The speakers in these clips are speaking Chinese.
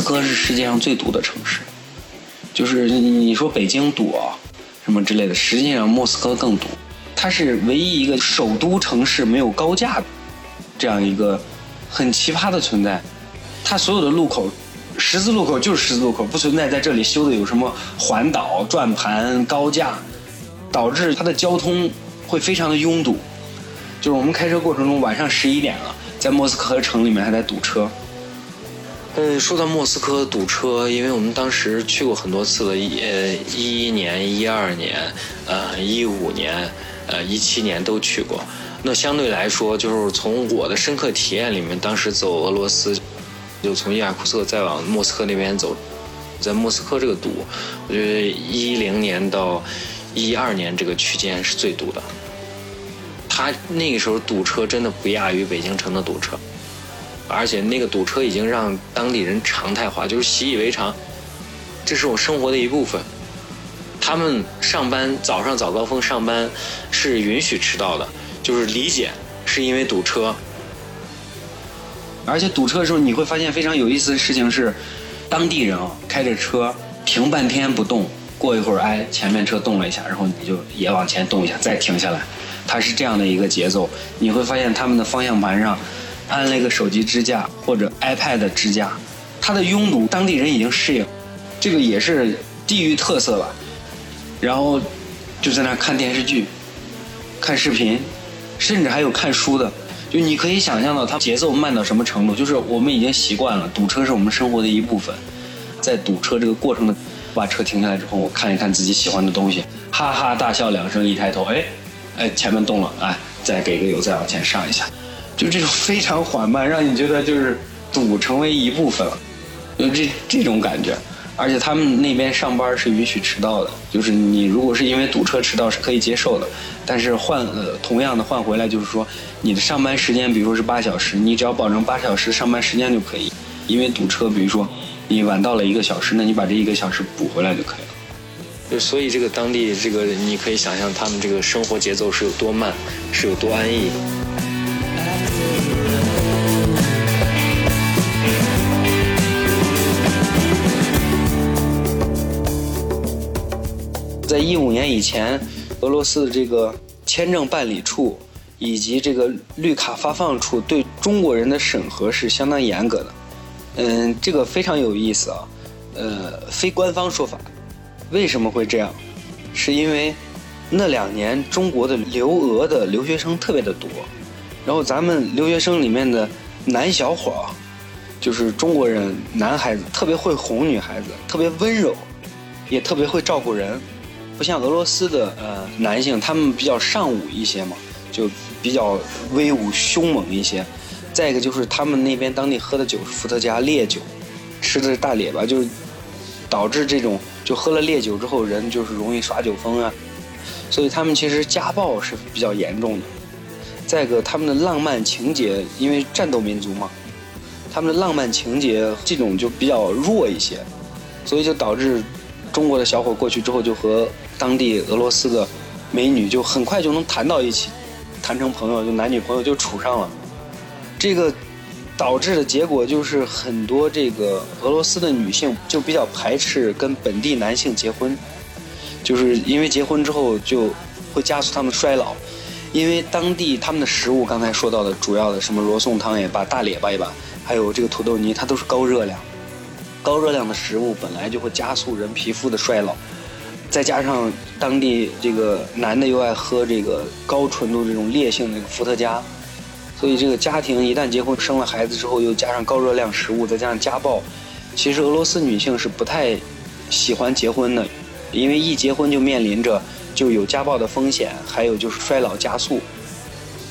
莫斯科是世界上最堵的城市，就是你说北京堵啊，什么之类的，实际上莫斯科更堵。它是唯一一个首都城市没有高架的，这样一个很奇葩的存在。它所有的路口，十字路口就是十字路口，不存在在这里修的有什么环岛、转盘、高架，导致它的交通会非常的拥堵。就是我们开车过程中，晚上十一点了，在莫斯科城里面还在堵车。嗯，说到莫斯科堵车，因为我们当时去过很多次了，一呃一一年、一二年、呃一五年。呃，一七年都去过，那相对来说，就是从我的深刻体验里面，当时走俄罗斯，就从伊尔库茨克再往莫斯科那边走，在莫斯科这个堵，我觉得一零年到一二年这个区间是最堵的。他那个时候堵车真的不亚于北京城的堵车，而且那个堵车已经让当地人常态化，就是习以为常，这是我生活的一部分。他们上班早上早高峰上班是允许迟到的，就是理解是因为堵车。而且堵车的时候你会发现非常有意思的事情是，当地人啊开着车停半天不动，过一会儿哎前面车动了一下，然后你就也往前动一下再停下来，它是这样的一个节奏。你会发现他们的方向盘上安了一个手机支架或者 iPad 支架，它的拥堵当地人已经适应，这个也是地域特色吧。然后就在那看电视剧、看视频，甚至还有看书的。就你可以想象到，它节奏慢到什么程度？就是我们已经习惯了，堵车是我们生活的一部分。在堵车这个过程的，把车停下来之后，我看一看自己喜欢的东西，哈哈大笑两声，一抬头，哎，哎，前面动了，哎，再给个油，再往前上一下，就这种非常缓慢，让你觉得就是堵成为一部分了，就这这种感觉。而且他们那边上班是允许迟到的，就是你如果是因为堵车迟到是可以接受的，但是换呃同样的换回来就是说你的上班时间，比如说是八小时，你只要保证八小时上班时间就可以。因为堵车，比如说你晚到了一个小时，那你把这一个小时补回来就可以了。就所以这个当地这个你可以想象他们这个生活节奏是有多慢，是有多安逸。在一五年以前，俄罗斯的这个签证办理处以及这个绿卡发放处对中国人的审核是相当严格的。嗯，这个非常有意思啊。呃，非官方说法，为什么会这样？是因为那两年中国的留俄的留学生特别的多，然后咱们留学生里面的男小伙儿，就是中国人男孩子，特别会哄女孩子，特别温柔，也特别会照顾人。不像俄罗斯的呃男性，他们比较尚武一些嘛，就比较威武凶猛一些。再一个就是他们那边当地喝的酒是伏特加烈酒，吃的是大列巴，就导致这种就喝了烈酒之后人就是容易耍酒疯啊。所以他们其实家暴是比较严重的。再一个他们的浪漫情节，因为战斗民族嘛，他们的浪漫情节这种就比较弱一些，所以就导致中国的小伙过去之后就和当地俄罗斯的美女就很快就能谈到一起，谈成朋友，就男女朋友就处上了。这个导致的结果就是很多这个俄罗斯的女性就比较排斥跟本地男性结婚，就是因为结婚之后就会加速他们衰老。因为当地他们的食物，刚才说到的主要的什么罗宋汤也罢，大列巴也罢，还有这个土豆泥，它都是高热量。高热量的食物本来就会加速人皮肤的衰老。再加上当地这个男的又爱喝这个高纯度这种烈性的伏特加，所以这个家庭一旦结婚生了孩子之后，又加上高热量食物，再加上家暴，其实俄罗斯女性是不太喜欢结婚的，因为一结婚就面临着就有家暴的风险，还有就是衰老加速。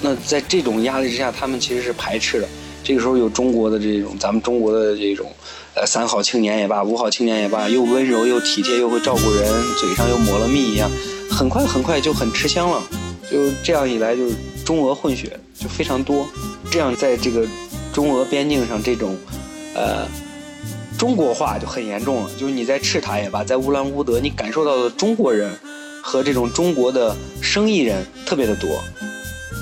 那在这种压力之下，他们其实是排斥的。这个时候有中国的这种，咱们中国的这种。呃，三好青年也罢，五好青年也罢，又温柔又体贴，又会照顾人，嘴上又抹了蜜一样，很快很快就很吃香了。就这样一来，就是中俄混血就非常多。这样在这个中俄边境上，这种呃中国化就很严重了。就是你在赤塔也罢，在乌兰乌德，你感受到的中国人和这种中国的生意人特别的多。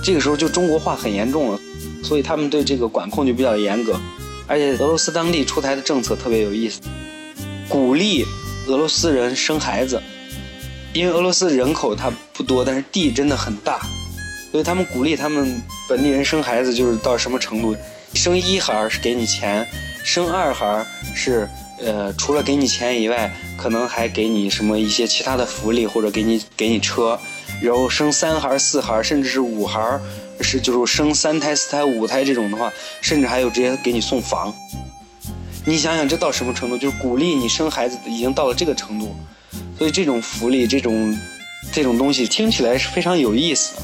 这个时候就中国化很严重了，所以他们对这个管控就比较严格。而且俄罗斯当地出台的政策特别有意思，鼓励俄罗斯人生孩子，因为俄罗斯人口它不多，但是地真的很大，所以他们鼓励他们本地人生孩子，就是到什么程度，生一孩是给你钱，生二孩是呃除了给你钱以外，可能还给你什么一些其他的福利，或者给你给你车，然后生三孩、四孩，甚至是五孩。是，就是生三胎、四胎、五胎这种的话，甚至还有直接给你送房。你想想，这到什么程度？就是鼓励你生孩子，已经到了这个程度。所以这种福利，这种这种东西听起来是非常有意思，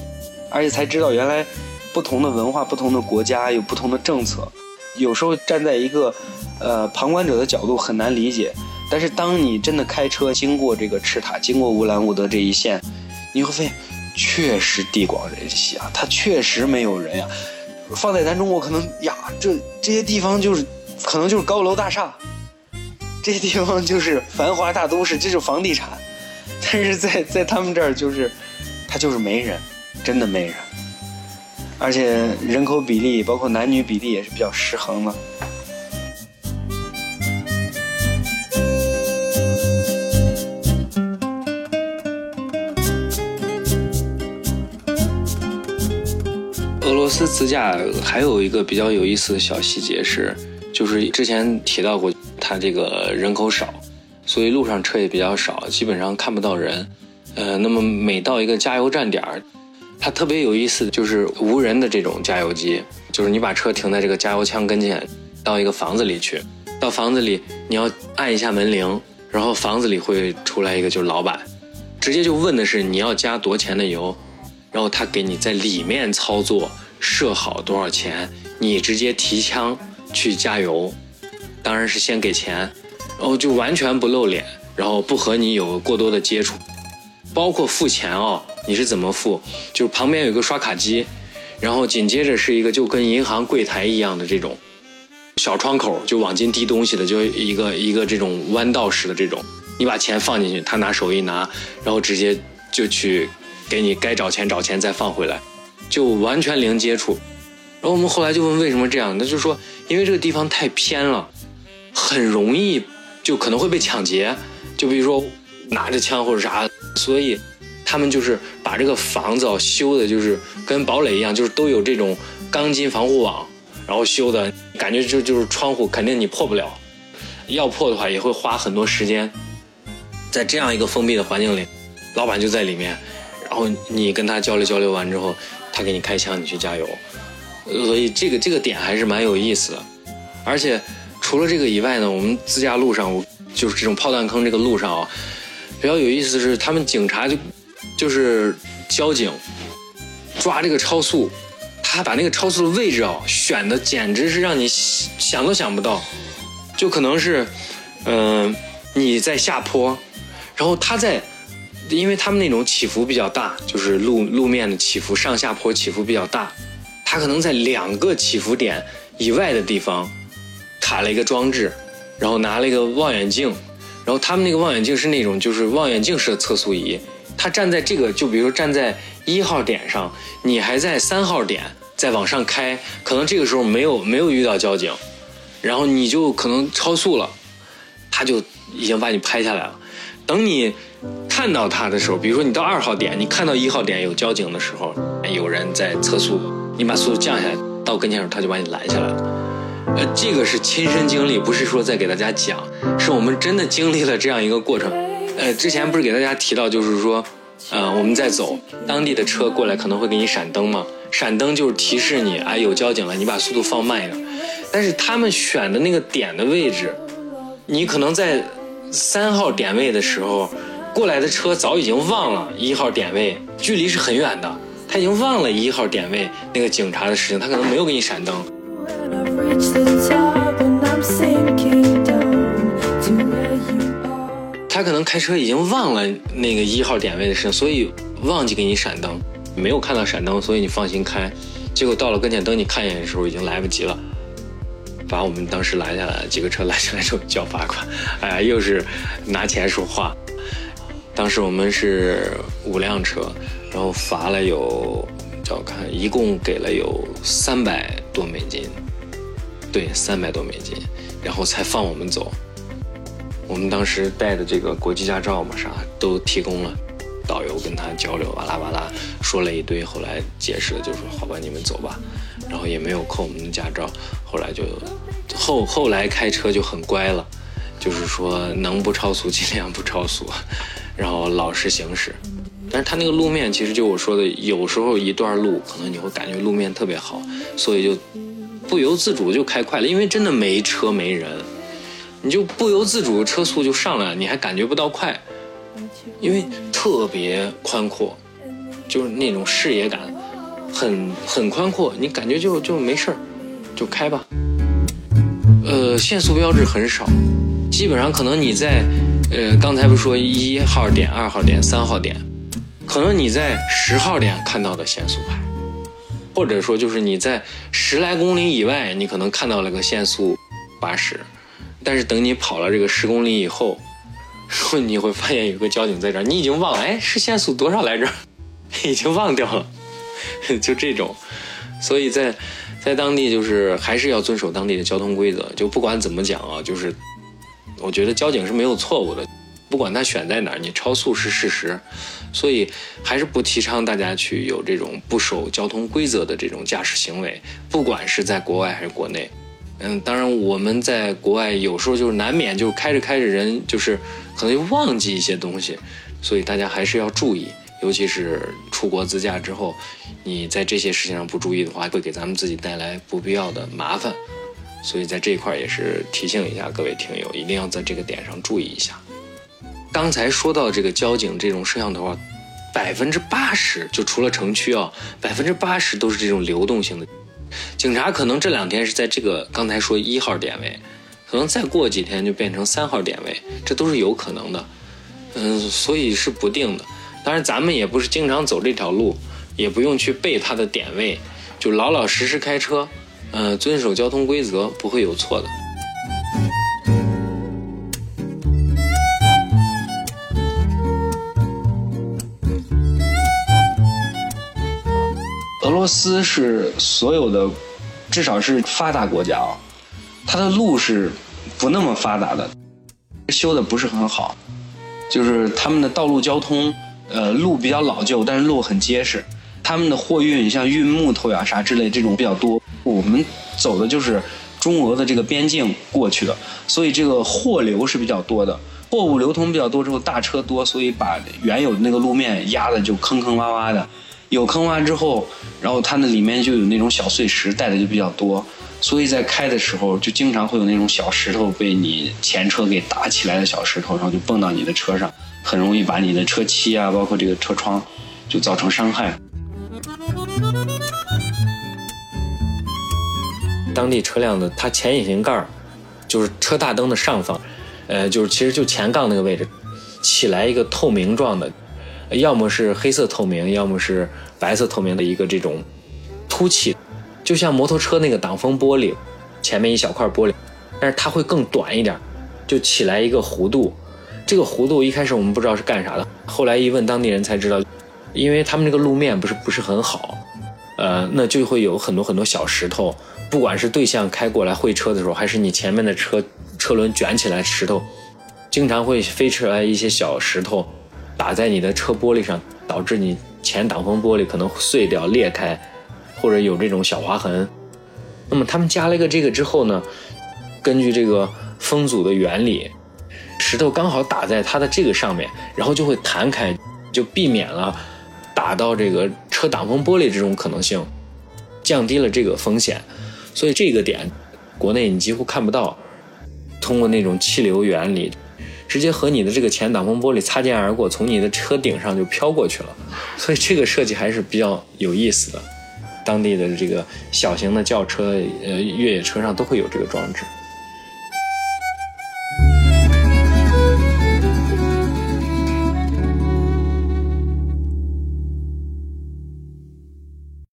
而且才知道原来不同的文化、不同的国家有不同的政策。有时候站在一个呃旁观者的角度很难理解，但是当你真的开车经过这个赤塔，经过乌兰乌德这一线，你会发现。确实地广人稀啊，它确实没有人呀。放在咱中国，可能呀，这这些地方就是，可能就是高楼大厦，这些地方就是繁华大都市，这就是房地产。但是在在他们这儿，就是，他就是没人，真的没人，而且人口比例，包括男女比例也是比较失衡的。斯自驾还有一个比较有意思的小细节是，就是之前提到过，它这个人口少，所以路上车也比较少，基本上看不到人。呃，那么每到一个加油站点儿，它特别有意思，就是无人的这种加油机，就是你把车停在这个加油枪跟前，到一个房子里去，到房子里你要按一下门铃，然后房子里会出来一个就是老板，直接就问的是你要加多钱的油，然后他给你在里面操作。设好多少钱，你直接提枪去加油，当然是先给钱，然后就完全不露脸，然后不和你有过多的接触，包括付钱哦，你是怎么付？就是旁边有一个刷卡机，然后紧接着是一个就跟银行柜台一样的这种小窗口，就往进递东西的，就一个一个这种弯道式的这种，你把钱放进去，他拿手一拿，然后直接就去给你该找钱找钱再放回来。就完全零接触，然后我们后来就问为什么这样，那就说因为这个地方太偏了，很容易就可能会被抢劫，就比如说拿着枪或者啥，所以他们就是把这个房子修的就是跟堡垒一样，就是都有这种钢筋防护网，然后修的感觉就就是窗户肯定你破不了，要破的话也会花很多时间，在这样一个封闭的环境里，老板就在里面，然后你跟他交流交流完之后。他给你开枪，你去加油，所以这个这个点还是蛮有意思的。而且除了这个以外呢，我们自驾路上，就是这种炮弹坑这个路上啊，比较有意思的是，他们警察就就是交警抓这个超速，他把那个超速的位置啊选的简直是让你想都想不到，就可能是嗯你在下坡，然后他在。因为他们那种起伏比较大，就是路路面的起伏，上下坡起伏比较大，他可能在两个起伏点以外的地方卡了一个装置，然后拿了一个望远镜，然后他们那个望远镜是那种就是望远镜式的测速仪，他站在这个就比如说站在一号点上，你还在三号点再往上开，可能这个时候没有没有遇到交警，然后你就可能超速了，他就已经把你拍下来了，等你。看到他的时候，比如说你到二号点，你看到一号点有交警的时候，有人在测速，你把速度降下来，到跟前的时候他就把你拦下来了。呃，这个是亲身经历，不是说在给大家讲，是我们真的经历了这样一个过程。呃，之前不是给大家提到，就是说，呃，我们在走，当地的车过来可能会给你闪灯嘛，闪灯就是提示你，哎，有交警了，你把速度放慢一点。但是他们选的那个点的位置，你可能在三号点位的时候。过来的车早已经忘了一号点位，距离是很远的，他已经忘了一号点位那个警察的事情，他可能没有给你闪灯。他可能开车已经忘了那个一号点位的事情，所以忘记给你闪灯，没有看到闪灯，所以你放心开。结果到了跟前等你看一眼的时候，已经来不及了，把我们当时拦下来，几个车拦下来之后交罚款，哎呀，又是拿钱说话。当时我们是五辆车，然后罚了有，叫我看，一共给了有三百多美金，对，三百多美金，然后才放我们走。我们当时带的这个国际驾照嘛，啥都提供了，导游跟他交流，哇啦哇啦说了一堆，后来解释了，就说好吧，你们走吧，然后也没有扣我们的驾照，后来就后后来开车就很乖了，就是说能不超速尽量不超速，然后老实行驶。但是它那个路面其实就我说的，有时候一段路可能你会感觉路面特别好，所以就不由自主就开快了，因为真的没车没人。你就不由自主车速就上来了，你还感觉不到快，因为特别宽阔，就是那种视野感很很宽阔，你感觉就就没事儿，就开吧。呃，限速标志很少，基本上可能你在呃刚才不说一号点、二号点、三号点，可能你在十号点看到的限速牌，或者说就是你在十来公里以外，你可能看到了个限速八十。但是等你跑了这个十公里以后，然后你会发现有个交警在这儿，你已经忘了，哎，是限速多少来着？已经忘掉了，就这种。所以在在当地就是还是要遵守当地的交通规则。就不管怎么讲啊，就是我觉得交警是没有错误的，不管他选在哪儿，你超速是事实。所以还是不提倡大家去有这种不守交通规则的这种驾驶行为，不管是在国外还是国内。嗯，当然我们在国外有时候就是难免就是开着开着人就是可能就忘记一些东西，所以大家还是要注意，尤其是出国自驾之后，你在这些事情上不注意的话，会给咱们自己带来不必要的麻烦。所以在这一块也是提醒一下各位听友，一定要在这个点上注意一下。刚才说到这个交警这种摄像头啊，百分之八十就除了城区啊，百分之八十都是这种流动性的。警察可能这两天是在这个刚才说一号点位，可能再过几天就变成三号点位，这都是有可能的。嗯，所以是不定的。当然，咱们也不是经常走这条路，也不用去背它的点位，就老老实实开车，呃，遵守交通规则，不会有错的。俄罗斯是所有的，至少是发达国家啊，它的路是不那么发达的，修的不是很好，就是他们的道路交通，呃，路比较老旧，但是路很结实。他们的货运像运木头呀啥之类这种比较多，我们走的就是中俄的这个边境过去的，所以这个货流是比较多的，货物流通比较多之后，大车多，所以把原有的那个路面压的就坑坑洼洼的。有坑洼之后，然后它那里面就有那种小碎石带的就比较多，所以在开的时候就经常会有那种小石头被你前车给打起来的小石头，然后就蹦到你的车上，很容易把你的车漆啊，包括这个车窗，就造成伤害。当地车辆的它前引擎盖儿就是车大灯的上方，呃，就是其实就前杠那个位置，起来一个透明状的。要么是黑色透明，要么是白色透明的一个这种凸起，就像摩托车那个挡风玻璃，前面一小块玻璃，但是它会更短一点，就起来一个弧度。这个弧度一开始我们不知道是干啥的，后来一问当地人才知道，因为他们这个路面不是不是很好，呃，那就会有很多很多小石头，不管是对向开过来会车的时候，还是你前面的车车轮卷起来石头，经常会飞出来一些小石头。打在你的车玻璃上，导致你前挡风玻璃可能碎掉、裂开，或者有这种小划痕。那么他们加了一个这个之后呢，根据这个风阻的原理，石头刚好打在它的这个上面，然后就会弹开，就避免了打到这个车挡风玻璃这种可能性，降低了这个风险。所以这个点，国内你几乎看不到。通过那种气流原理。直接和你的这个前挡风玻璃擦肩而过，从你的车顶上就飘过去了，所以这个设计还是比较有意思的。当地的这个小型的轿车、呃越野车上都会有这个装置。